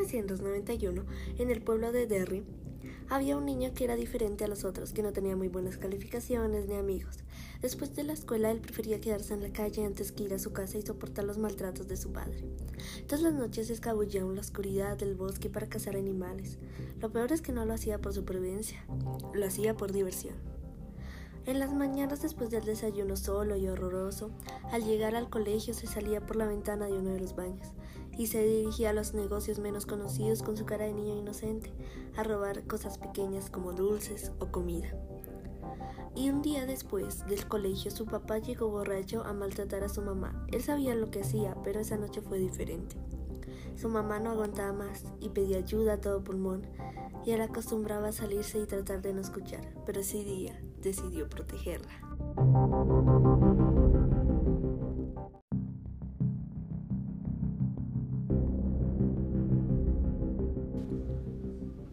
1991, en el pueblo de Derry, había un niño que era diferente a los otros, que no tenía muy buenas calificaciones ni amigos. Después de la escuela, él prefería quedarse en la calle antes que ir a su casa y soportar los maltratos de su padre. Todas las noches se escabullía en la oscuridad del bosque para cazar animales. Lo peor es que no lo hacía por supervivencia, lo hacía por diversión. En las mañanas después del desayuno solo y horroroso, al llegar al colegio se salía por la ventana de uno de los baños y se dirigía a los negocios menos conocidos con su cara de niño inocente, a robar cosas pequeñas como dulces o comida. Y un día después del colegio su papá llegó borracho a maltratar a su mamá. Él sabía lo que hacía, pero esa noche fue diferente. Su mamá no aguantaba más y pedía ayuda a todo pulmón, y él acostumbraba a salirse y tratar de no escuchar, pero ese día decidió protegerla.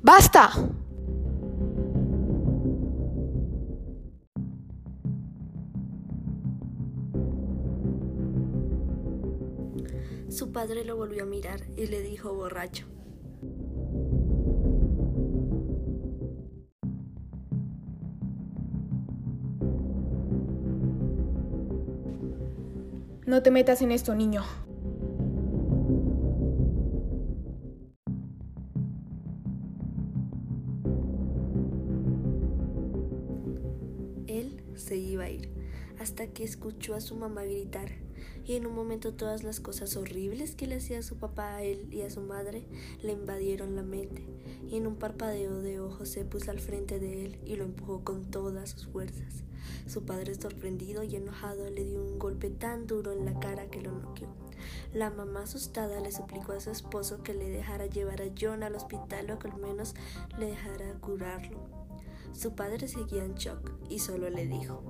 ¡Basta! Su padre lo volvió a mirar y le dijo borracho. No te metas en esto, niño. Se iba a ir, hasta que escuchó a su mamá gritar, y en un momento todas las cosas horribles que le hacía su papá a él y a su madre le invadieron la mente, y en un parpadeo de ojos se puso al frente de él y lo empujó con todas sus fuerzas. Su padre, sorprendido y enojado, le dio un golpe tan duro en la cara que lo noqueó. La mamá asustada le suplicó a su esposo que le dejara llevar a John al hospital o que al menos le dejara curarlo. Su padre seguía en shock y solo le dijo,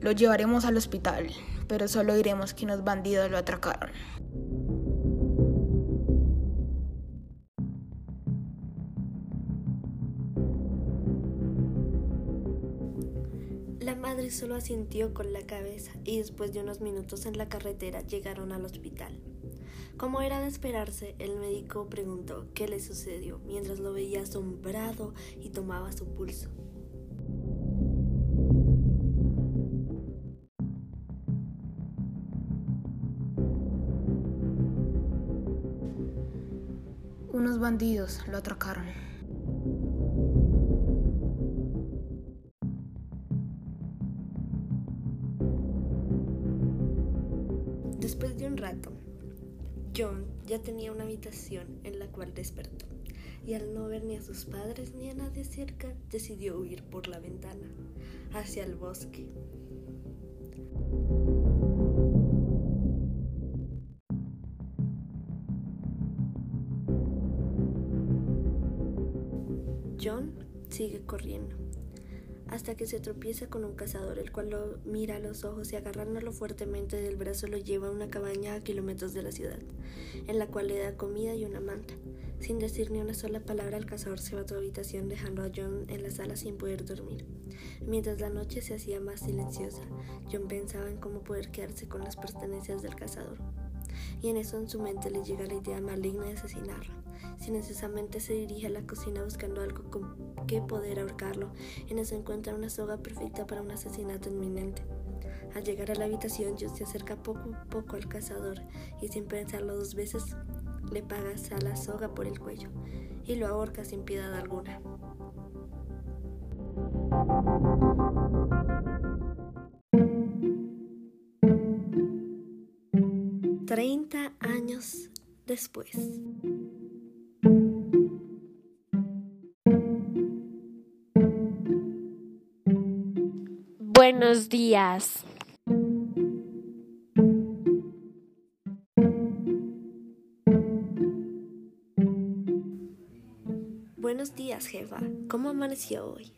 Lo llevaremos al hospital, pero solo diremos que unos bandidos lo atracaron. Madre solo asintió con la cabeza y después de unos minutos en la carretera llegaron al hospital. Como era de esperarse, el médico preguntó qué le sucedió mientras lo veía asombrado y tomaba su pulso. Unos bandidos lo atracaron. En la cual despertó y al no ver ni a sus padres ni a nadie cerca, decidió huir por la ventana hacia el bosque. John sigue corriendo hasta que se tropieza con un cazador, el cual lo mira a los ojos y agarrándolo fuertemente del brazo lo lleva a una cabaña a kilómetros de la ciudad, en la cual le da comida y una manta. Sin decir ni una sola palabra, el cazador se va a su habitación dejando a John en la sala sin poder dormir. Mientras la noche se hacía más silenciosa, John pensaba en cómo poder quedarse con las pertenencias del cazador. Y en eso en su mente le llega la idea maligna de asesinarlo. Silenciosamente se dirige a la cocina buscando algo con que poder ahorcarlo. En eso encuentra una soga perfecta para un asesinato inminente. Al llegar a la habitación, John se acerca poco a poco al cazador y sin pensarlo dos veces le pagas a la soga por el cuello y lo ahorca sin piedad alguna. Treinta años después. Buenos días. Buenos días, jefa. ¿Cómo amaneció hoy?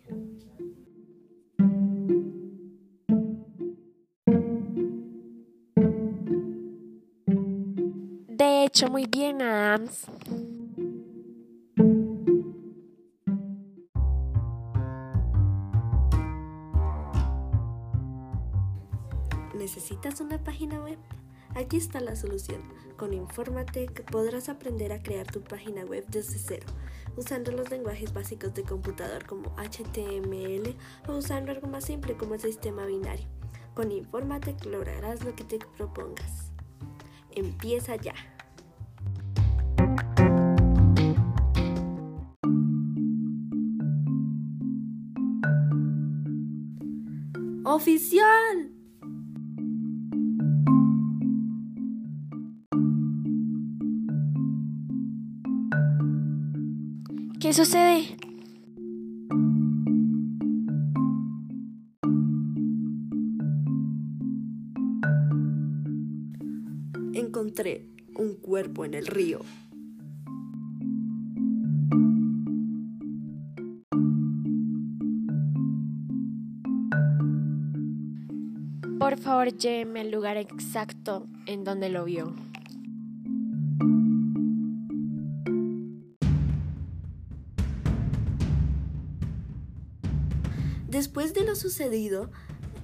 De hecho, muy bien, Adams. Página web? Aquí está la solución. Con Informatec podrás aprender a crear tu página web desde cero, usando los lenguajes básicos de computador como HTML o usando algo más simple como el sistema binario. Con Informatec lograrás lo que te propongas. Empieza ya. ¡Oficial! ¿Qué sucede? Encontré un cuerpo en el río. Por favor, lléveme al lugar exacto en donde lo vio. Después de lo sucedido,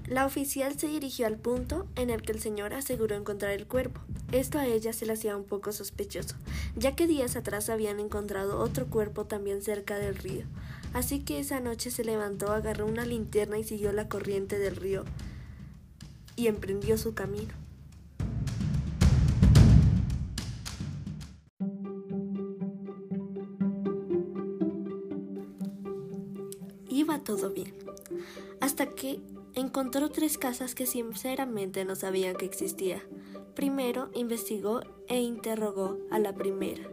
la oficial se dirigió al punto en el que el señor aseguró encontrar el cuerpo. Esto a ella se le hacía un poco sospechoso, ya que días atrás habían encontrado otro cuerpo también cerca del río. Así que esa noche se levantó, agarró una linterna y siguió la corriente del río y emprendió su camino. Todo bien, hasta que encontró tres casas que sinceramente no sabían que existía. Primero investigó e interrogó a la primera.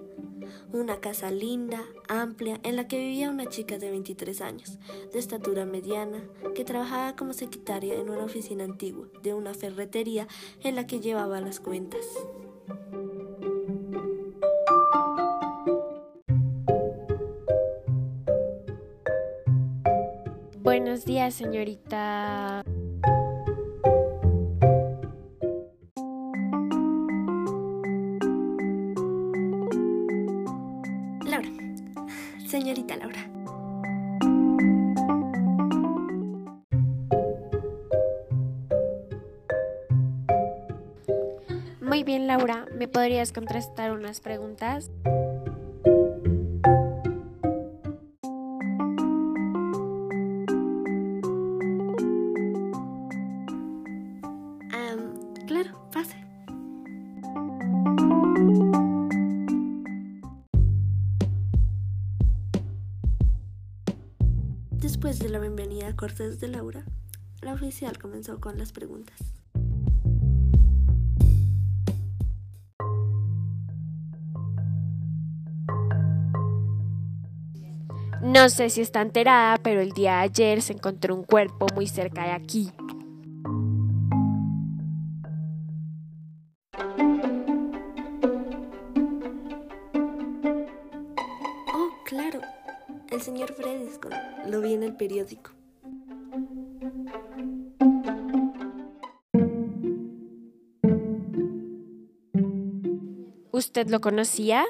Una casa linda, amplia, en la que vivía una chica de 23 años, de estatura mediana, que trabajaba como secretaria en una oficina antigua de una ferretería en la que llevaba las cuentas. Buenos días, señorita. Laura. Señorita Laura. Muy bien, Laura. ¿Me podrías contestar unas preguntas? Cortés de Laura, la oficial comenzó con las preguntas. No sé si está enterada, pero el día de ayer se encontró un cuerpo muy cerca de aquí. Oh, claro, el señor Frediscon. Lo vi en el periódico. ¿Usted lo conocía?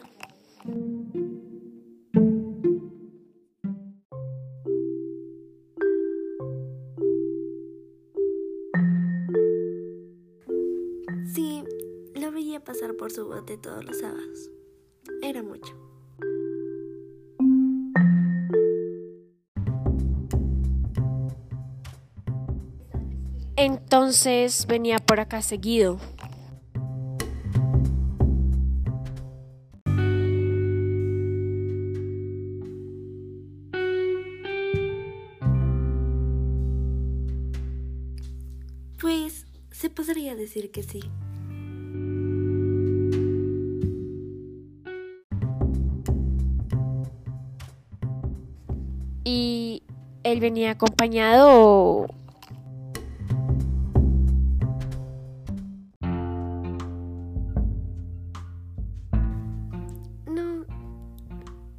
Sí, lo veía pasar por su bote todos los sábados. Era mucho. Entonces venía por acá seguido. Decir que sí. ¿Y él venía acompañado o...? No,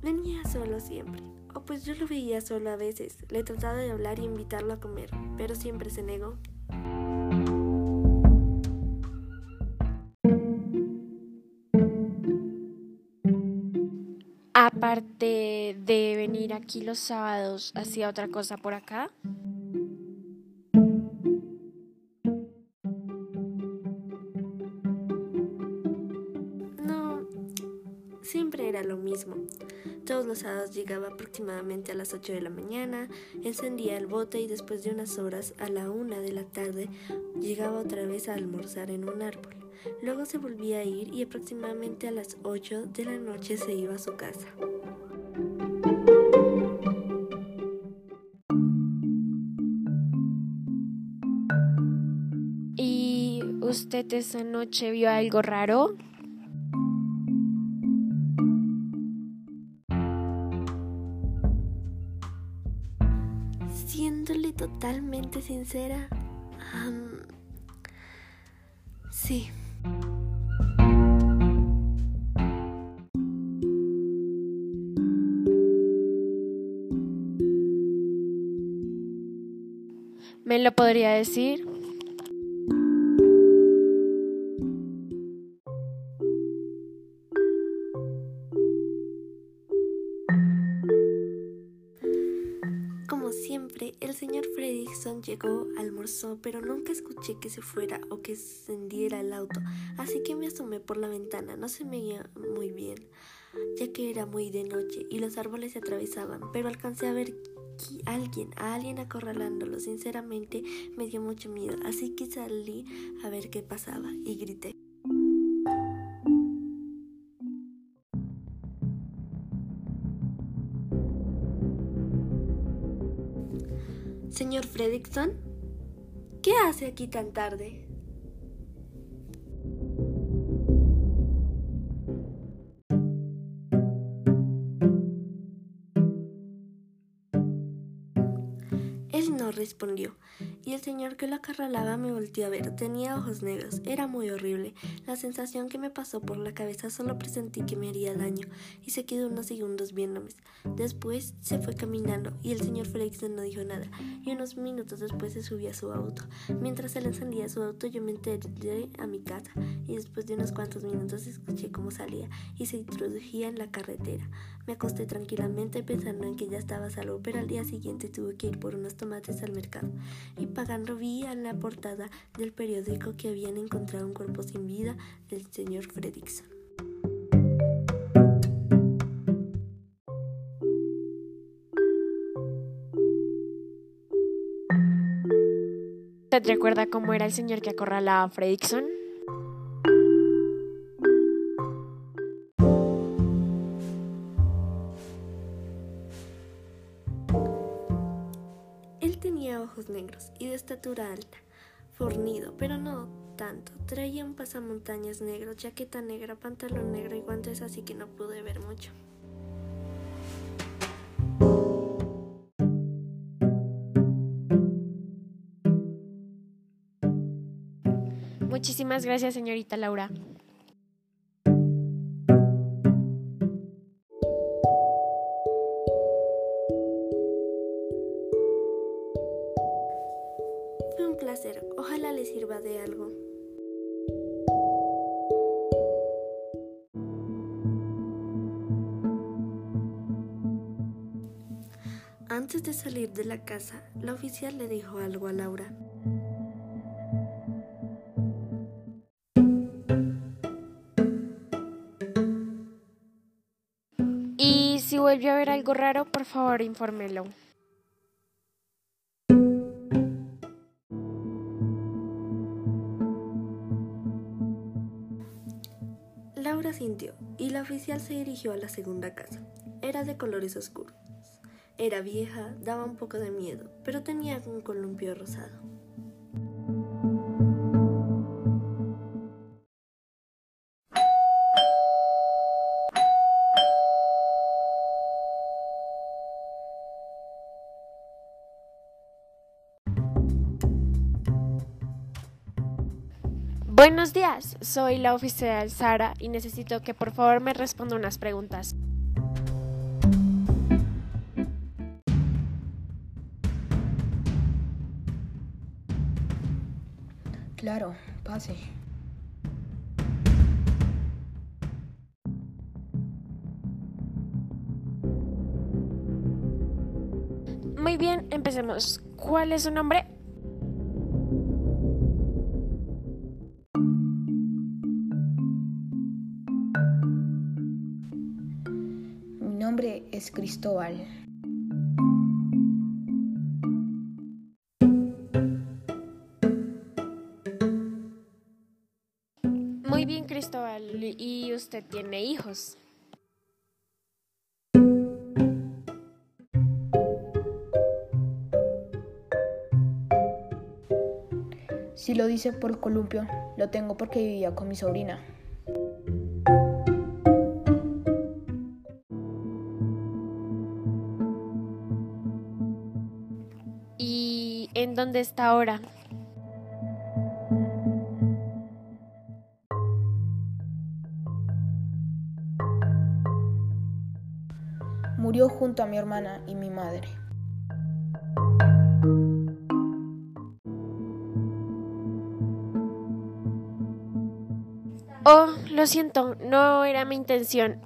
venía solo siempre. O pues yo lo veía solo a veces. Le trataba de hablar y invitarlo a comer, pero siempre se negó. aparte de venir aquí los sábados, hacía otra cosa por acá. No, siempre era lo mismo. Todos los sábados llegaba aproximadamente a las 8 de la mañana, encendía el bote y después de unas horas, a la 1 de la tarde, llegaba otra vez a almorzar en un árbol. Luego se volvía a ir y aproximadamente a las 8 de la noche se iba a su casa. ¿Y usted esa noche vio algo raro? Siéndole totalmente sincera, sí. Lo podría decir? Como siempre, el señor Fredrickson llegó, almorzó, pero nunca escuché que se fuera o que encendiera el auto, así que me asomé por la ventana. No se me veía muy bien, ya que era muy de noche y los árboles se atravesaban, pero alcancé a ver alguien, a alguien acorralándolo. Sinceramente me dio mucho miedo, así que salí a ver qué pasaba y grité. Señor Fredrickson, ¿qué hace aquí tan tarde? Respondió, y el señor que lo acarralaba me volteó a ver. Tenía ojos negros, era muy horrible. La sensación que me pasó por la cabeza solo presentí que me haría daño, y se quedó unos segundos viéndome. Después se fue caminando, y el señor Félix no dijo nada, y unos minutos después se subió a su auto. Mientras él encendía su auto, yo me enteré a mi casa, y después de unos cuantos minutos escuché cómo salía y se introducía en la carretera. Me acosté tranquilamente pensando en que ya estaba salvo, pero al día siguiente tuve que ir por unos tomates al mercado pagando vi en la portada del periódico que habían encontrado un cuerpo sin vida del señor Fredrickson. ¿Usted recuerda cómo era el señor que acorralaba a Fredrickson? Pero no tanto. Traía un pasamontañas negro, chaqueta negra, pantalón negro y guantes, así que no pude ver mucho. Muchísimas gracias, señorita Laura. Antes de salir de la casa, la oficial le dijo algo a Laura. Y si vuelve a ver algo raro, por favor, infórmelo. Laura sintió y la oficial se dirigió a la segunda casa. Era de colores oscuros. Era vieja, daba un poco de miedo, pero tenía un columpio rosado. Buenos días, soy la oficial Sara y necesito que por favor me responda unas preguntas. Claro, pase. Muy bien, empecemos. ¿Cuál es su nombre? nombre es Cristóbal. ¿Y usted tiene hijos? Si lo dice por columpio, lo tengo porque vivía con mi sobrina. ¿Y en dónde está ahora? Junto a mi hermana y mi madre. Oh, lo siento, no era mi intención.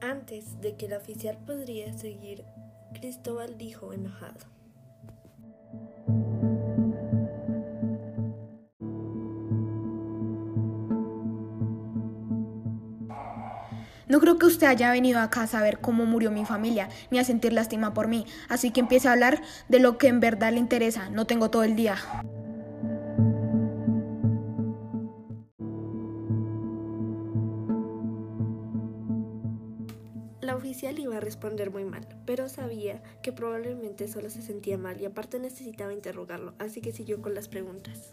Antes de que el oficial podría seguir, Cristóbal dijo enojado. No creo que usted haya venido acá a saber cómo murió mi familia, ni a sentir lástima por mí, así que empiece a hablar de lo que en verdad le interesa. No tengo todo el día. La oficial iba a responder muy mal, pero sabía que probablemente solo se sentía mal y aparte necesitaba interrogarlo, así que siguió con las preguntas.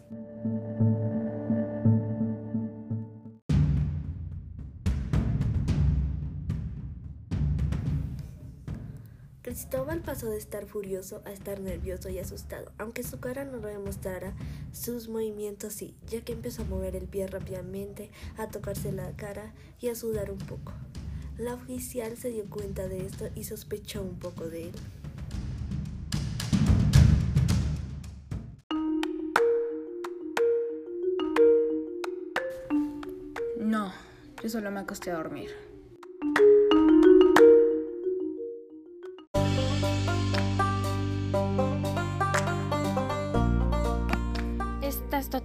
Cristóbal pasó de estar furioso a estar nervioso y asustado, aunque su cara no lo demostrara, sus movimientos sí, ya que empezó a mover el pie rápidamente, a tocarse la cara y a sudar un poco. La oficial se dio cuenta de esto y sospechó un poco de él. No, yo solo me acosté a dormir.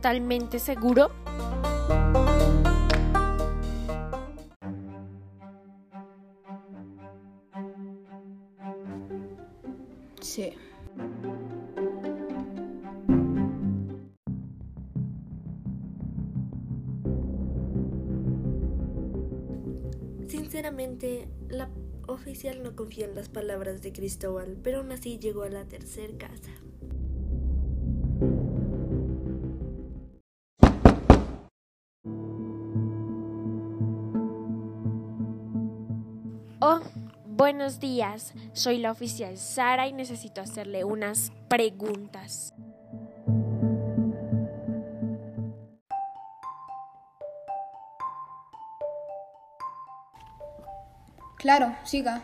Totalmente seguro? Sí. Sinceramente, la oficial no confía en las palabras de Cristóbal, pero aún así llegó a la tercera casa. Buenos días. Soy la oficial Sara y necesito hacerle unas preguntas. Claro, siga.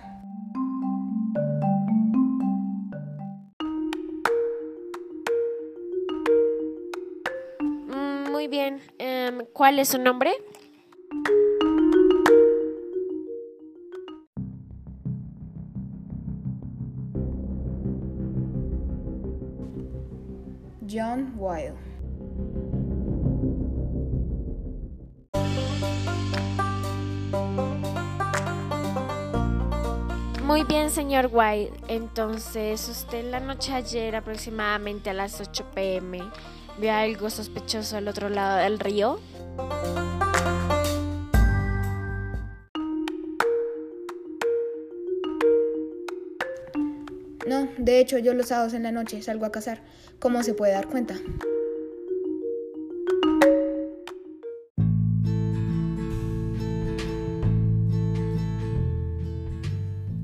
Mm, Muy bien. Em, ¿Cuál es su nombre? Muy bien, señor White. Entonces, usted la noche ayer, aproximadamente a las 8 pm, vio algo sospechoso al otro lado del río. De hecho yo los sábados en la noche salgo a cazar. ¿Cómo se puede dar cuenta?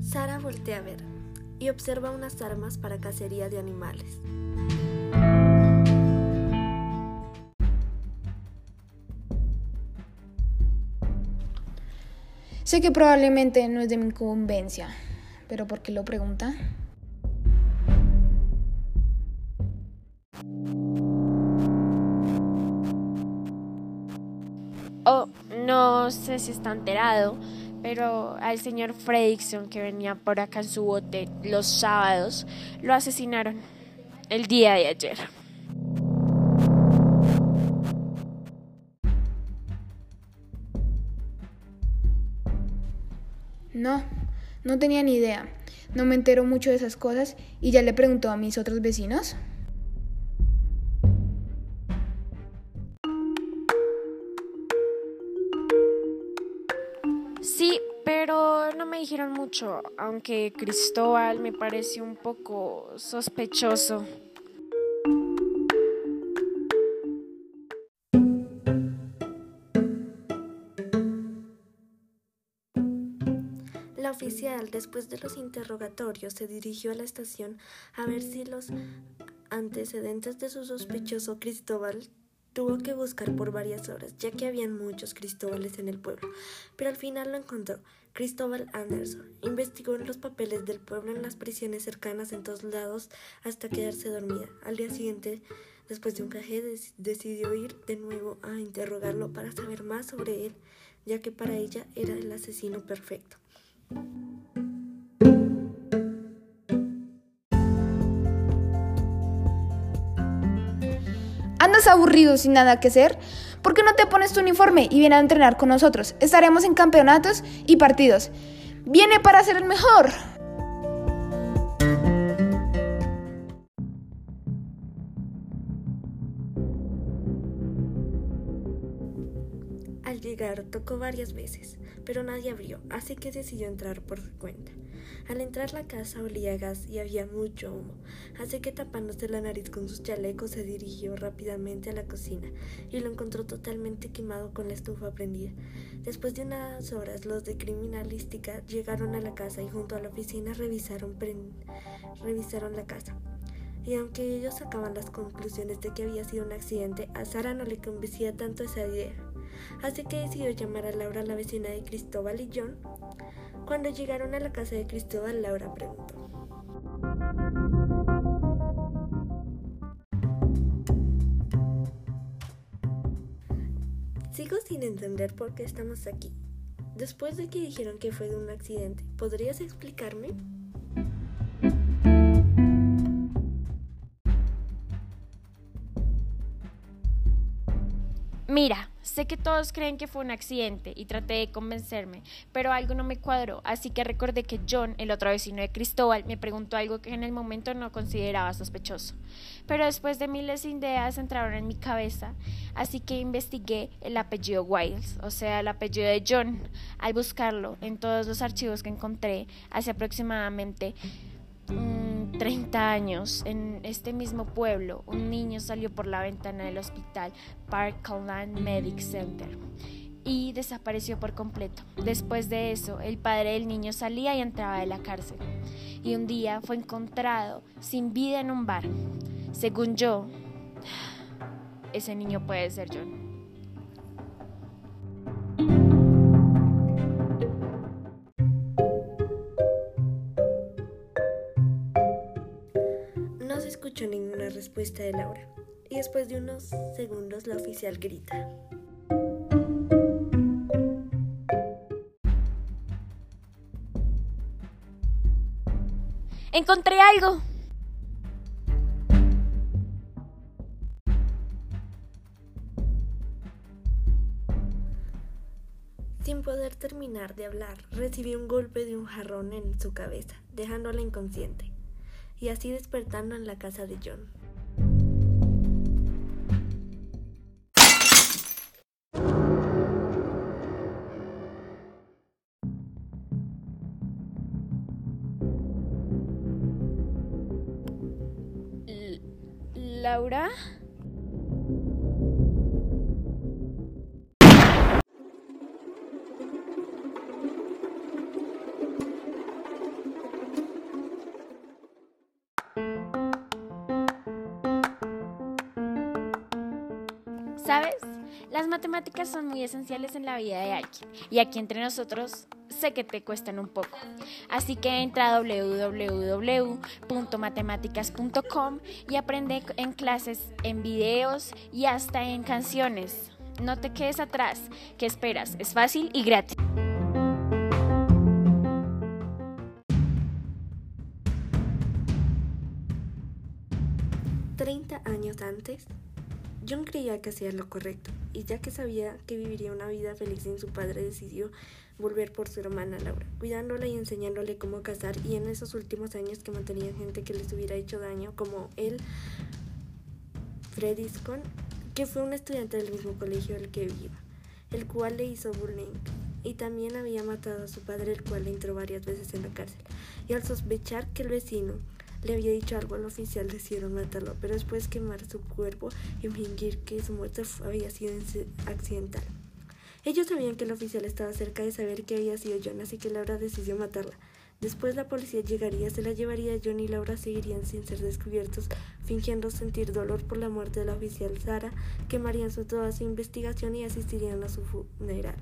Sara voltea a ver y observa unas armas para cacería de animales. Sé que probablemente no es de mi incumbencia, pero ¿por qué lo pregunta? no sé si está enterado, pero al señor Fredrickson que venía por acá en su bote los sábados, lo asesinaron el día de ayer. No, no tenía ni idea. No me entero mucho de esas cosas y ya le preguntó a mis otros vecinos. Dijeron mucho, aunque Cristóbal me pareció un poco sospechoso. La oficial, después de los interrogatorios, se dirigió a la estación a ver si los antecedentes de su sospechoso Cristóbal tuvo que buscar por varias horas, ya que habían muchos Cristóbales en el pueblo, pero al final lo encontró. Cristóbal Anderson investigó en los papeles del pueblo en las prisiones cercanas en todos lados hasta quedarse dormida. Al día siguiente, después de un café, decidió ir de nuevo a interrogarlo para saber más sobre él, ya que para ella era el asesino perfecto. ¿Andas aburrido sin nada que hacer? ¿Por qué no te pones tu uniforme y vienes a entrenar con nosotros? Estaremos en campeonatos y partidos. Viene para ser el mejor. Llegar tocó varias veces, pero nadie abrió, así que decidió entrar por su cuenta. Al entrar la casa olía gas y había mucho humo, así que tapándose la nariz con sus chalecos se dirigió rápidamente a la cocina y lo encontró totalmente quemado con la estufa prendida. Después de unas horas los de criminalística llegaron a la casa y junto a la oficina revisaron, revisaron la casa. Y aunque ellos sacaban las conclusiones de que había sido un accidente, a Sara no le convencía tanto esa idea así que decidió llamar a Laura, la vecina de Cristóbal y John. Cuando llegaron a la casa de Cristóbal, Laura preguntó. Sigo sin entender por qué estamos aquí. Después de que dijeron que fue de un accidente, ¿podrías explicarme? Mira, sé que todos creen que fue un accidente y traté de convencerme, pero algo no me cuadró, así que recordé que John, el otro vecino de Cristóbal, me preguntó algo que en el momento no consideraba sospechoso. Pero después de miles de ideas entraron en mi cabeza, así que investigué el apellido Wiles, o sea, el apellido de John. Al buscarlo en todos los archivos que encontré, hace aproximadamente... 30 años, en este mismo pueblo, un niño salió por la ventana del hospital Parkland Medic Center y desapareció por completo. Después de eso, el padre del niño salía y entraba de la cárcel. Y un día fue encontrado sin vida en un bar. Según yo, ese niño puede ser John. Respuesta de Laura. Y después de unos segundos la oficial grita. Encontré algo. Sin poder terminar de hablar, recibió un golpe de un jarrón en su cabeza, dejándola inconsciente y así despertando en la casa de John. Laura. Las matemáticas son muy esenciales en la vida de alguien y aquí entre nosotros sé que te cuestan un poco. Así que entra a www.matemáticas.com y aprende en clases, en videos y hasta en canciones. No te quedes atrás. ¿Qué esperas? Es fácil y gratis. Treinta años antes, John creía que hacía lo correcto, y ya que sabía que viviría una vida feliz sin su padre, decidió volver por su hermana Laura, cuidándola y enseñándole cómo cazar, y en esos últimos años que mantenía gente que les hubiera hecho daño, como él, Freddy Scott, que fue un estudiante del mismo colegio al que iba, el cual le hizo bullying, y también había matado a su padre, el cual le entró varias veces en la cárcel, y al sospechar que el vecino le había dicho algo al oficial, decidieron matarlo, pero después quemar su cuerpo y fingir que su muerte había sido accidental. Ellos sabían que el oficial estaba cerca de saber que había sido John, así que Laura decidió matarla. Después la policía llegaría, se la llevaría a John y Laura seguirían sin ser descubiertos, fingiendo sentir dolor por la muerte de la oficial Sara, quemarían su, toda su investigación y asistirían a su funeral.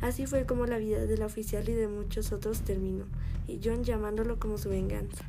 Así fue como la vida de la oficial y de muchos otros terminó, y John llamándolo como su venganza.